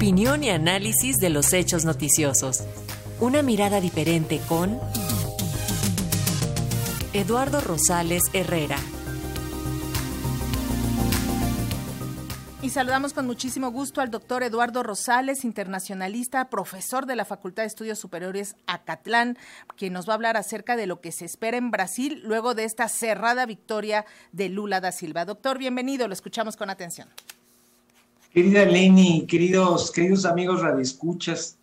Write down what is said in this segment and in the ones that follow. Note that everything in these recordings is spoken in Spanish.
Opinión y análisis de los hechos noticiosos. Una mirada diferente con Eduardo Rosales Herrera. Y saludamos con muchísimo gusto al doctor Eduardo Rosales, internacionalista, profesor de la Facultad de Estudios Superiores Acatlán, quien nos va a hablar acerca de lo que se espera en Brasil luego de esta cerrada victoria de Lula da Silva. Doctor, bienvenido, lo escuchamos con atención. Querida Leni, queridos, queridos amigos radioescuchas,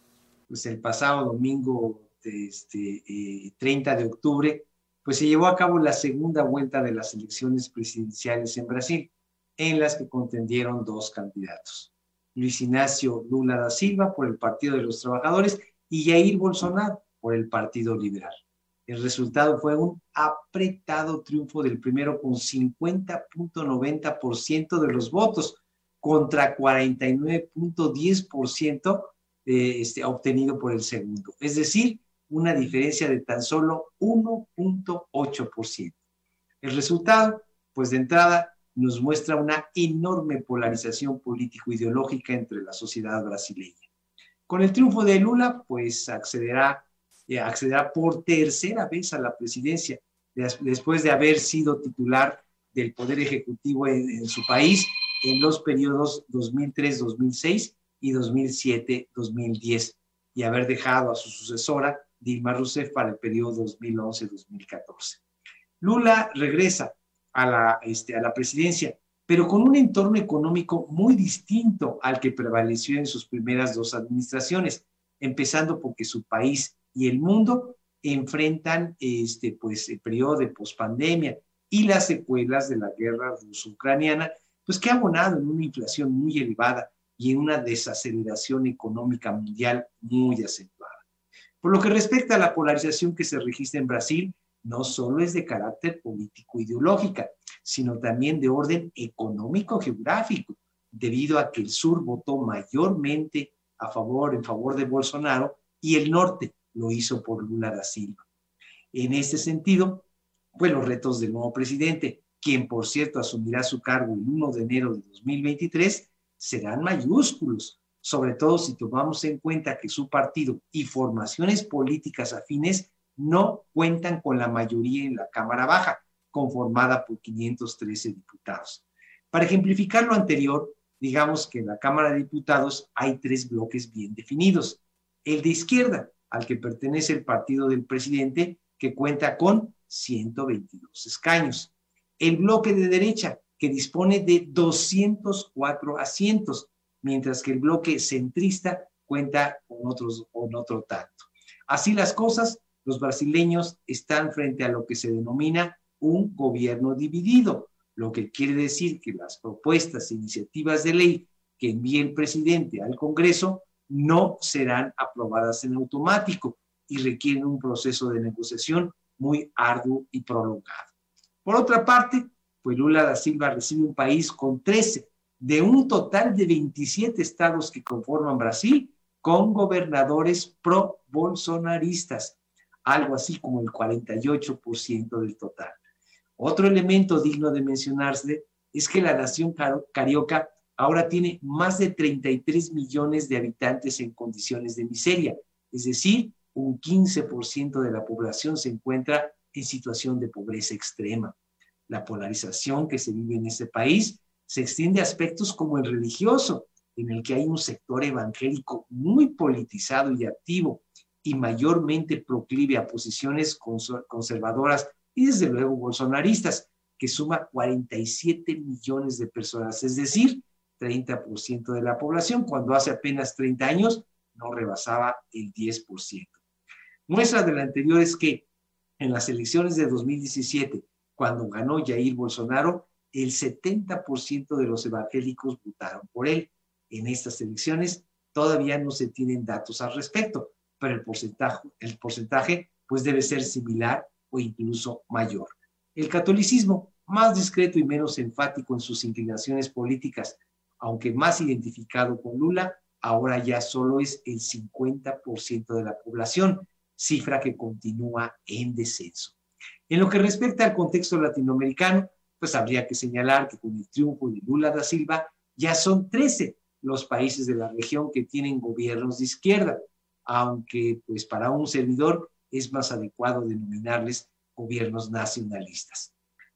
pues el pasado domingo este, 30 eh, de octubre, pues se llevó a cabo la segunda vuelta de las elecciones presidenciales en Brasil, en las que contendieron dos candidatos, Luis Ignacio Lula da Silva por el Partido de los Trabajadores y Jair Bolsonaro por el Partido Liberal. El resultado fue un apretado triunfo del primero con 50.90% de los votos, contra 49.10% eh, este, obtenido por el segundo. Es decir, una diferencia de tan solo 1.8%. El resultado, pues de entrada, nos muestra una enorme polarización político-ideológica entre la sociedad brasileña. Con el triunfo de Lula, pues accederá, eh, accederá por tercera vez a la presidencia, después de haber sido titular del Poder Ejecutivo en su país en los periodos 2003-2006 y 2007-2010 y haber dejado a su sucesora, Dilma Rousseff, para el periodo 2011-2014. Lula regresa a la, este, a la presidencia, pero con un entorno económico muy distinto al que prevaleció en sus primeras dos administraciones, empezando porque su país y el mundo enfrentan este, pues, el periodo de pospandemia y las secuelas de la guerra ruso-ucraniana, pues que ha abonado en una inflación muy elevada y en una desaceleración económica mundial muy acentuada. Por lo que respecta a la polarización que se registra en Brasil, no solo es de carácter político-ideológica, sino también de orden económico-geográfico, debido a que el sur votó mayormente a favor, en favor de Bolsonaro, y el norte lo hizo por Lula da Silva. En este sentido, pues los retos del nuevo presidente, quien por cierto asumirá su cargo el 1 de enero de 2023, serán mayúsculos, sobre todo si tomamos en cuenta que su partido y formaciones políticas afines no cuentan con la mayoría en la Cámara Baja, conformada por 513 diputados. Para ejemplificar lo anterior, digamos que en la Cámara de Diputados hay tres bloques bien definidos. El de izquierda, al que pertenece el partido del presidente, que cuenta con 122 escaños el bloque de derecha, que dispone de 204 asientos, mientras que el bloque centrista cuenta con, otros, con otro tanto. Así las cosas, los brasileños están frente a lo que se denomina un gobierno dividido, lo que quiere decir que las propuestas e iniciativas de ley que envíe el presidente al Congreso no serán aprobadas en automático y requieren un proceso de negociación muy arduo y prolongado. Por otra parte, pues Lula da Silva recibe un país con 13 de un total de 27 estados que conforman Brasil, con gobernadores pro-bolsonaristas, algo así como el 48% del total. Otro elemento digno de mencionarse es que la nación carioca ahora tiene más de 33 millones de habitantes en condiciones de miseria, es decir, un 15% de la población se encuentra en situación de pobreza extrema. La polarización que se vive en ese país se extiende a aspectos como el religioso, en el que hay un sector evangélico muy politizado y activo y mayormente proclive a posiciones conservadoras y desde luego bolsonaristas, que suma 47 millones de personas, es decir, 30% de la población, cuando hace apenas 30 años no rebasaba el 10%. Muestra de lo anterior es que en las elecciones de 2017, cuando ganó Jair Bolsonaro, el 70% de los evangélicos votaron por él. En estas elecciones todavía no se tienen datos al respecto, pero el porcentaje, el porcentaje pues debe ser similar o incluso mayor. El catolicismo, más discreto y menos enfático en sus inclinaciones políticas, aunque más identificado con Lula, ahora ya solo es el 50% de la población, cifra que continúa en descenso. En lo que respecta al contexto latinoamericano, pues habría que señalar que con el triunfo de Lula da Silva ya son 13 los países de la región que tienen gobiernos de izquierda, aunque pues para un servidor es más adecuado denominarles gobiernos nacionalistas.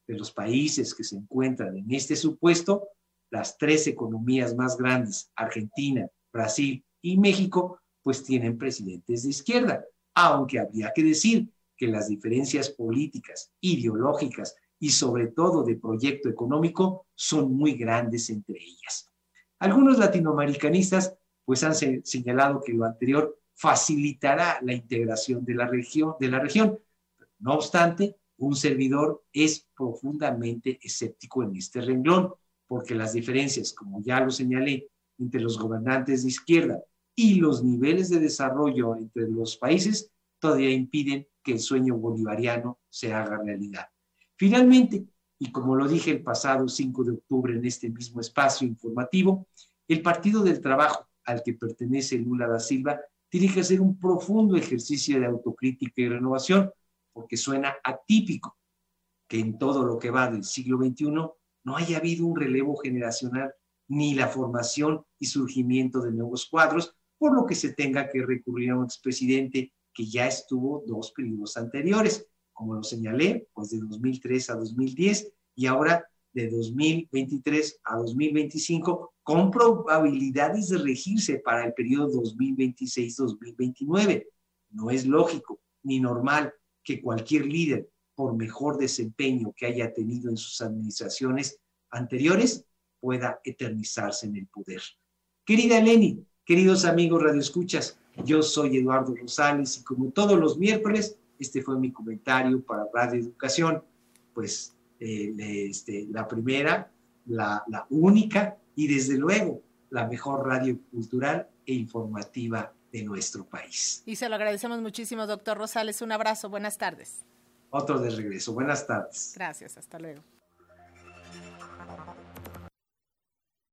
De los países que se encuentran en este supuesto, las tres economías más grandes, Argentina, Brasil y México, pues tienen presidentes de izquierda, aunque habría que decir que las diferencias políticas, ideológicas y sobre todo de proyecto económico son muy grandes entre ellas. Algunos latinoamericanistas pues han señalado que lo anterior facilitará la integración de la región, de la región. No obstante, un servidor es profundamente escéptico en este renglón, porque las diferencias, como ya lo señalé, entre los gobernantes de izquierda y los niveles de desarrollo entre los países todavía impiden que el sueño bolivariano se haga realidad. Finalmente, y como lo dije el pasado 5 de octubre en este mismo espacio informativo, el Partido del Trabajo al que pertenece Lula da Silva tiene que hacer un profundo ejercicio de autocrítica y renovación, porque suena atípico que en todo lo que va del siglo XXI no haya habido un relevo generacional ni la formación y surgimiento de nuevos cuadros, por lo que se tenga que recurrir a un expresidente que ya estuvo dos periodos anteriores, como lo señalé, pues de 2003 a 2010 y ahora de 2023 a 2025 con probabilidades de regirse para el periodo 2026-2029. No es lógico ni normal que cualquier líder, por mejor desempeño que haya tenido en sus administraciones anteriores, pueda eternizarse en el poder. Querida Eleni, queridos amigos radioescuchas, yo soy Eduardo Rosales y como todos los miércoles, este fue mi comentario para Radio Educación, pues eh, este, la primera, la, la única y desde luego la mejor radio cultural e informativa de nuestro país. Y se lo agradecemos muchísimo, doctor Rosales. Un abrazo, buenas tardes. Otro de regreso, buenas tardes. Gracias, hasta luego.